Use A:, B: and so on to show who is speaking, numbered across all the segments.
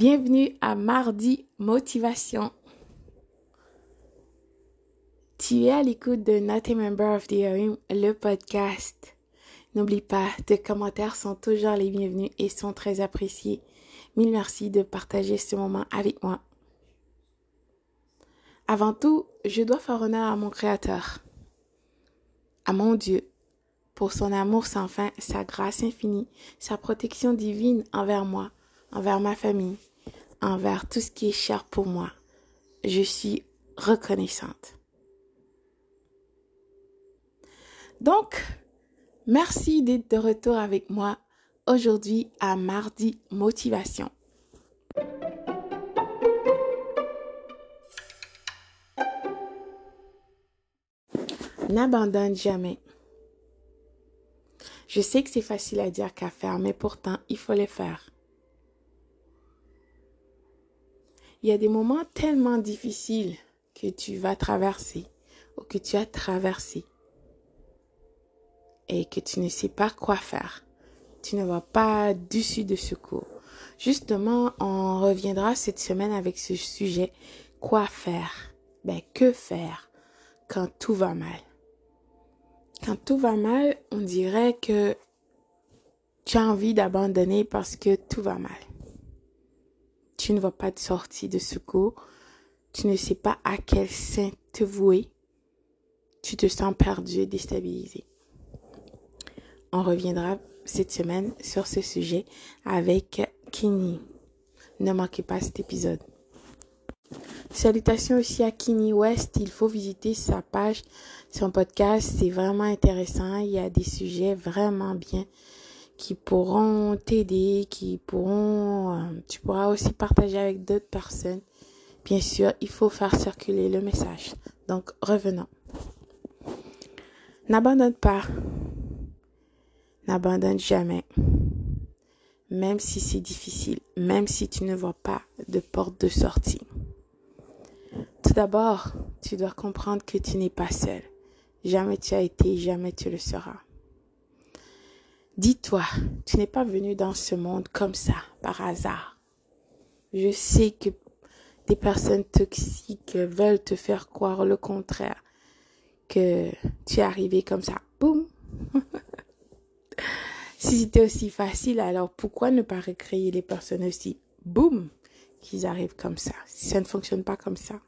A: Bienvenue à Mardi Motivation. Tu es à l'écoute de Not a Member of the Room, le podcast. N'oublie pas, tes commentaires sont toujours les bienvenus et sont très appréciés. Mille merci de partager ce moment avec moi. Avant tout, je dois faire honneur à mon Créateur, à mon Dieu, pour son amour sans fin, sa grâce infinie, sa protection divine envers moi, envers ma famille, envers tout ce qui est cher pour moi. Je suis reconnaissante. Donc, merci d'être de retour avec moi aujourd'hui à Mardi Motivation. N'abandonne jamais. Je sais que c'est facile à dire qu'à faire, mais pourtant, il faut le faire. Il y a des moments tellement difficiles que tu vas traverser ou que tu as traversé et que tu ne sais pas quoi faire. Tu ne vas pas dessus de secours. Justement, on reviendra cette semaine avec ce sujet. Quoi faire? Ben, que faire quand tout va mal? Quand tout va mal, on dirait que tu as envie d'abandonner parce que tout va mal. Tu ne vois pas de sortie de secours. Tu ne sais pas à quel sein te vouer. Tu te sens perdu et déstabilisé. On reviendra cette semaine sur ce sujet avec Kini. Ne manquez pas cet épisode. Salutations aussi à Kini West. Il faut visiter sa page, son podcast. C'est vraiment intéressant. Il y a des sujets vraiment bien qui pourront t'aider, qui pourront, euh, tu pourras aussi partager avec d'autres personnes. Bien sûr, il faut faire circuler le message. Donc, revenons. N'abandonne pas. N'abandonne jamais. Même si c'est difficile, même si tu ne vois pas de porte de sortie. Tout d'abord, tu dois comprendre que tu n'es pas seul. Jamais tu as été, jamais tu le seras. Dis-toi, tu n'es pas venu dans ce monde comme ça, par hasard. Je sais que des personnes toxiques veulent te faire croire le contraire, que tu es arrivé comme ça, boum. si c'était aussi facile, alors pourquoi ne pas recréer les personnes aussi, boum, qu'ils arrivent comme ça, si ça ne fonctionne pas comme ça.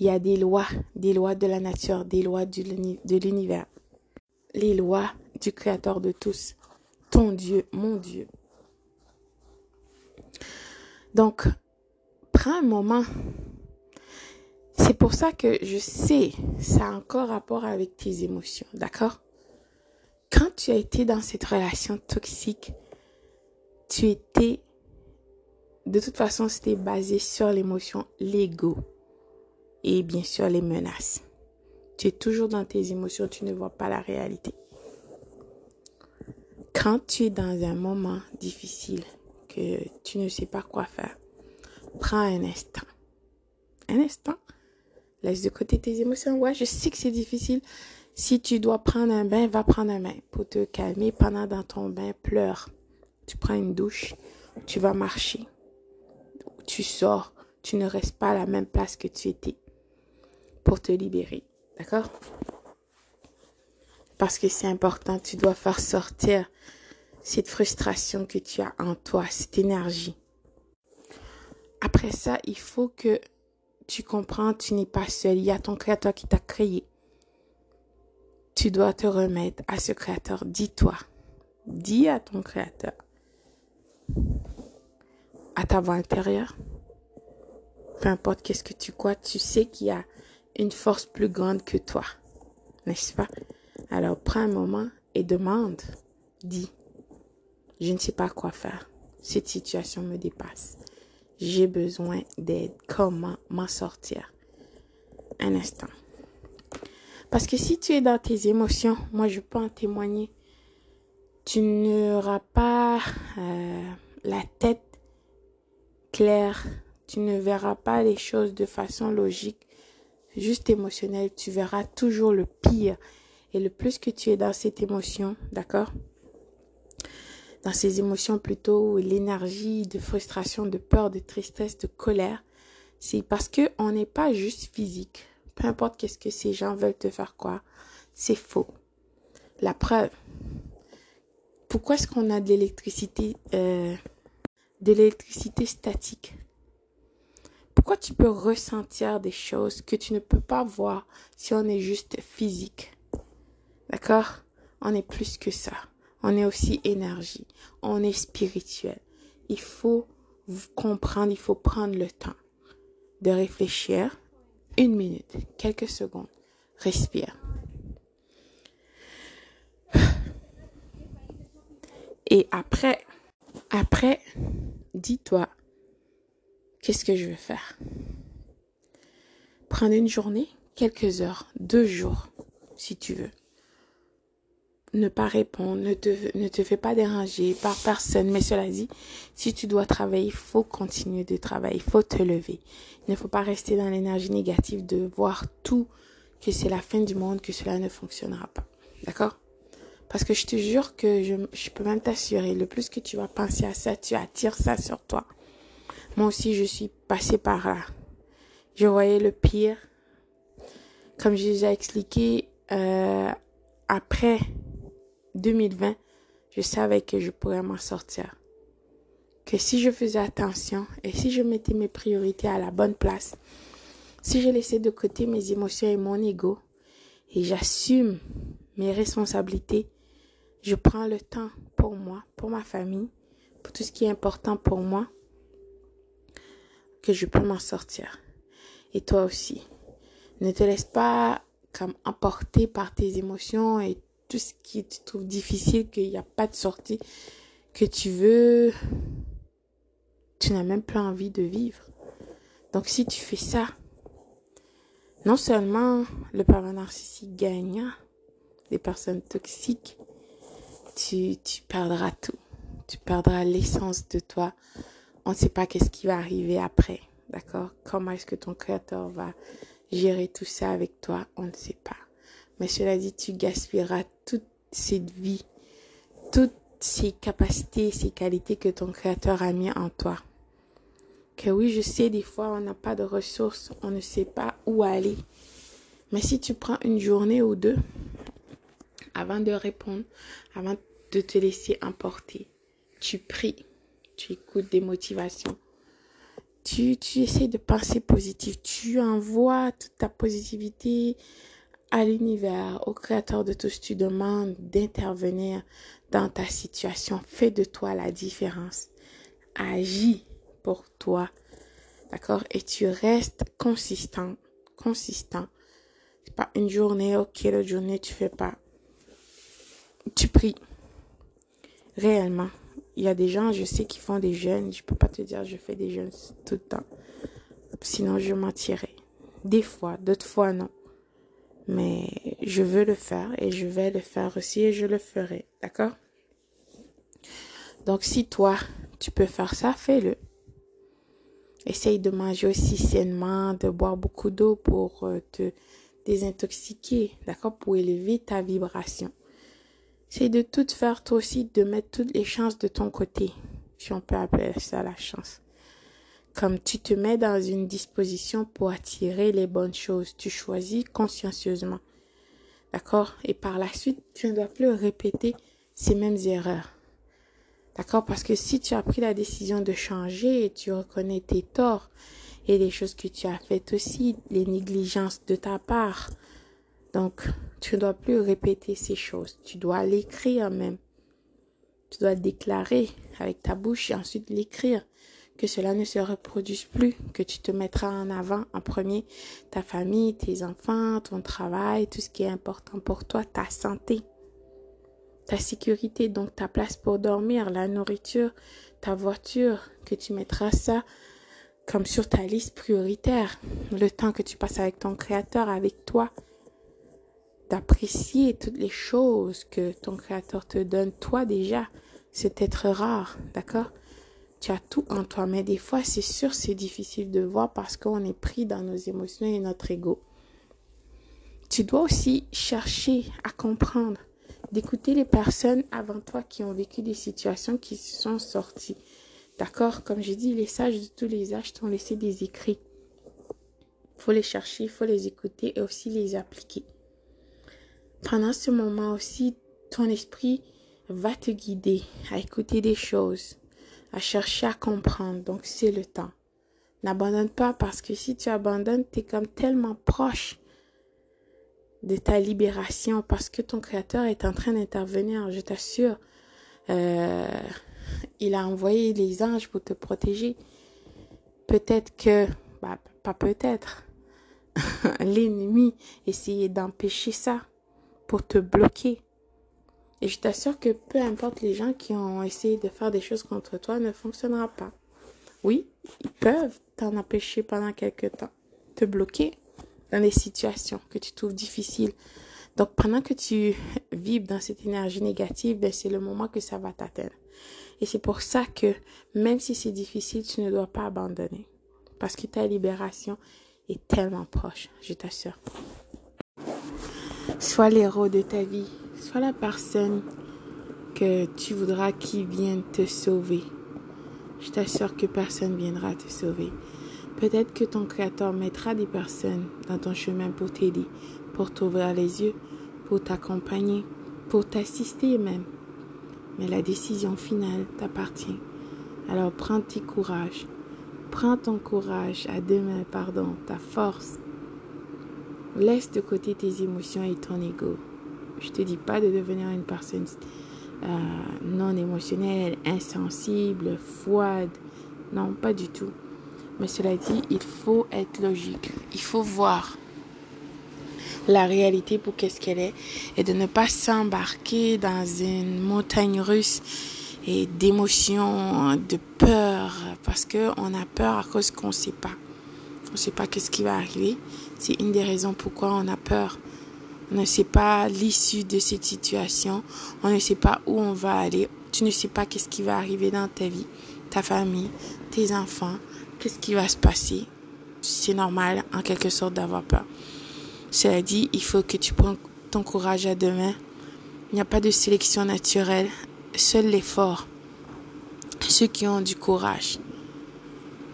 A: Il y a des lois, des lois de la nature, des lois de l'univers. Les lois du Créateur de tous, ton Dieu, mon Dieu. Donc, prends un moment. C'est pour ça que je sais, ça a encore rapport avec tes émotions, d'accord? Quand tu as été dans cette relation toxique, tu étais, de toute façon, c'était basé sur l'émotion, l'ego et bien sûr les menaces. Tu es toujours dans tes émotions, tu ne vois pas la réalité. Quand tu es dans un moment difficile, que tu ne sais pas quoi faire, prends un instant. Un instant. Laisse de côté tes émotions. Ouais, je sais que c'est difficile. Si tu dois prendre un bain, va prendre un bain pour te calmer. Pendant dans ton bain, pleure. Tu prends une douche, tu vas marcher. Tu sors, tu ne restes pas à la même place que tu étais pour te libérer. D'accord? Parce que c'est important, tu dois faire sortir cette frustration que tu as en toi, cette énergie. Après ça, il faut que tu comprends, tu n'es pas seul. Il y a ton créateur qui t'a créé. Tu dois te remettre à ce créateur. Dis-toi. Dis à ton créateur. À ta voix intérieure. Peu importe qu'est-ce que tu crois, tu sais qu'il y a une force plus grande que toi. N'est-ce pas? Alors prends un moment et demande. Dis. Je ne sais pas quoi faire. Cette situation me dépasse. J'ai besoin d'aide. Comment m'en sortir? Un instant. Parce que si tu es dans tes émotions, moi je peux en témoigner, tu n'auras pas euh, la tête claire, tu ne verras pas les choses de façon logique, juste émotionnelle, tu verras toujours le pire. Et le plus que tu es dans cette émotion, d'accord? Dans ces émotions plutôt l'énergie de frustration, de peur, de tristesse, de colère, c'est parce que on n'est pas juste physique. Peu importe qu'est-ce que ces gens veulent te faire croire, c'est faux. La preuve. Pourquoi est-ce qu'on a de l'électricité, euh, de l'électricité statique? Pourquoi tu peux ressentir des choses que tu ne peux pas voir si on est juste physique? D'accord? On est plus que ça. On est aussi énergie. On est spirituel. Il faut comprendre, il faut prendre le temps de réfléchir. Une minute, quelques secondes. Respire. Et après, après, dis-toi, qu'est-ce que je veux faire? Prendre une journée, quelques heures, deux jours, si tu veux ne pas répondre, ne te, ne te fais pas déranger par personne. Mais cela dit, si tu dois travailler, il faut continuer de travailler, il faut te lever. Il ne faut pas rester dans l'énergie négative de voir tout, que c'est la fin du monde, que cela ne fonctionnera pas. D'accord? Parce que je te jure que je, je peux même t'assurer, le plus que tu vas penser à ça, tu attires ça sur toi. Moi aussi, je suis passée par là. Je voyais le pire. Comme je déjà expliqué, euh, après 2020, je savais que je pourrais m'en sortir. Que si je faisais attention et si je mettais mes priorités à la bonne place, si je laissais de côté mes émotions et mon ego et j'assume mes responsabilités, je prends le temps pour moi, pour ma famille, pour tout ce qui est important pour moi, que je peux m'en sortir. Et toi aussi. Ne te laisse pas comme emporter par tes émotions et tout ce qui tu trouves difficile, qu'il n'y a pas de sortie, que tu veux, tu n'as même plus envie de vivre. Donc si tu fais ça, non seulement le parent narcissique gagne, des personnes toxiques, tu, tu perdras tout. Tu perdras l'essence de toi. On ne sait pas qu'est-ce qui va arriver après. D'accord? Comment est-ce que ton créateur va gérer tout ça avec toi? On ne sait pas. Mais cela dit, tu gaspilleras toute cette vie, toutes ces capacités, ces qualités que ton Créateur a mis en toi. Que oui, je sais, des fois, on n'a pas de ressources, on ne sait pas où aller. Mais si tu prends une journée ou deux avant de répondre, avant de te laisser emporter, tu pries, tu écoutes des motivations, tu, tu essaies de penser positif, tu envoies toute ta positivité, à l'univers, au créateur de tous, tu demandes d'intervenir dans ta situation. Fais de toi la différence. Agis pour toi. D'accord? Et tu restes consistant. Consistant. C'est pas une journée, ok, l'autre journée, tu fais pas. Tu pries. Réellement. Il y a des gens, je sais, qui font des jeûnes. Je peux pas te dire, je fais des jeûnes tout le temps. Sinon, je mentirais. Des fois, d'autres fois, non. Mais je veux le faire et je vais le faire aussi et je le ferai. D'accord? Donc si toi, tu peux faire ça, fais-le. Essaye de manger aussi sainement, de boire beaucoup d'eau pour euh, te désintoxiquer, d'accord? Pour élever ta vibration. Essaye de tout faire toi aussi, de mettre toutes les chances de ton côté, si on peut appeler ça la chance comme tu te mets dans une disposition pour attirer les bonnes choses. Tu choisis consciencieusement. D'accord? Et par la suite, tu ne dois plus répéter ces mêmes erreurs. D'accord? Parce que si tu as pris la décision de changer et tu reconnais tes torts et les choses que tu as faites aussi, les négligences de ta part, donc tu ne dois plus répéter ces choses. Tu dois l'écrire même. Tu dois déclarer avec ta bouche et ensuite l'écrire que cela ne se reproduise plus, que tu te mettras en avant en premier ta famille, tes enfants, ton travail, tout ce qui est important pour toi, ta santé, ta sécurité, donc ta place pour dormir, la nourriture, ta voiture, que tu mettras ça comme sur ta liste prioritaire, le temps que tu passes avec ton créateur, avec toi, d'apprécier toutes les choses que ton créateur te donne, toi déjà, c'est être rare, d'accord? Tu as tout en toi. Mais des fois, c'est sûr, c'est difficile de voir parce qu'on est pris dans nos émotions et notre ego. Tu dois aussi chercher à comprendre d'écouter les personnes avant toi qui ont vécu des situations qui se sont sorties. D'accord? Comme j'ai dit, les sages de tous les âges t'ont laissé des écrits. Il faut les chercher, il faut les écouter et aussi les appliquer. Pendant ce moment aussi, ton esprit va te guider à écouter des choses, à chercher à comprendre. Donc, c'est le temps. N'abandonne pas parce que si tu abandonnes, tu es comme tellement proche de ta libération parce que ton créateur est en train d'intervenir, je t'assure. Euh, il a envoyé les anges pour te protéger. Peut-être que, bah, pas peut-être, l'ennemi essayait d'empêcher ça pour te bloquer. Et je t'assure que peu importe les gens qui ont essayé de faire des choses contre toi, ne fonctionnera pas. Oui, ils peuvent t'en empêcher pendant quelque temps, te bloquer dans des situations que tu trouves difficiles. Donc pendant que tu vibres dans cette énergie négative, ben, c'est le moment que ça va t'atteindre. Et c'est pour ça que même si c'est difficile, tu ne dois pas abandonner. Parce que ta libération est tellement proche, je t'assure. Sois l'héros de ta vie. Sois la personne que tu voudras qui vienne te sauver. Je t'assure que personne viendra te sauver. Peut-être que ton Créateur mettra des personnes dans ton chemin pour t'aider, pour t'ouvrir les yeux, pour t'accompagner, pour t'assister même. Mais la décision finale t'appartient. Alors prends tes courage. Prends ton courage à deux mains, pardon, ta force. Laisse de côté tes émotions et ton ego. Je te dis pas de devenir une personne euh, non émotionnelle, insensible, froide. Non, pas du tout. Mais cela dit, il faut être logique. Il faut voir la réalité pour qu'est-ce qu'elle est et de ne pas s'embarquer dans une montagne russe et d'émotions, de peur parce que on a peur à cause qu'on ne sait pas. On ne sait pas qu'est-ce qui va arriver. C'est une des raisons pourquoi on a peur. On ne sait pas l'issue de cette situation. On ne sait pas où on va aller. Tu ne sais pas qu'est-ce qui va arriver dans ta vie, ta famille, tes enfants. Qu'est-ce qui va se passer? C'est normal, en quelque sorte, d'avoir peur. Cela dit, il faut que tu prennes ton courage à deux mains. Il n'y a pas de sélection naturelle, seul l'effort. Ceux qui ont du courage,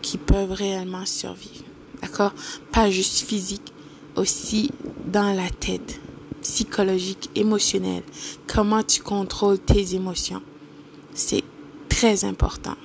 A: qui peuvent réellement survivre. D'accord? Pas juste physique, aussi dans la tête, psychologique, émotionnel. Comment tu contrôles tes émotions? C'est très important.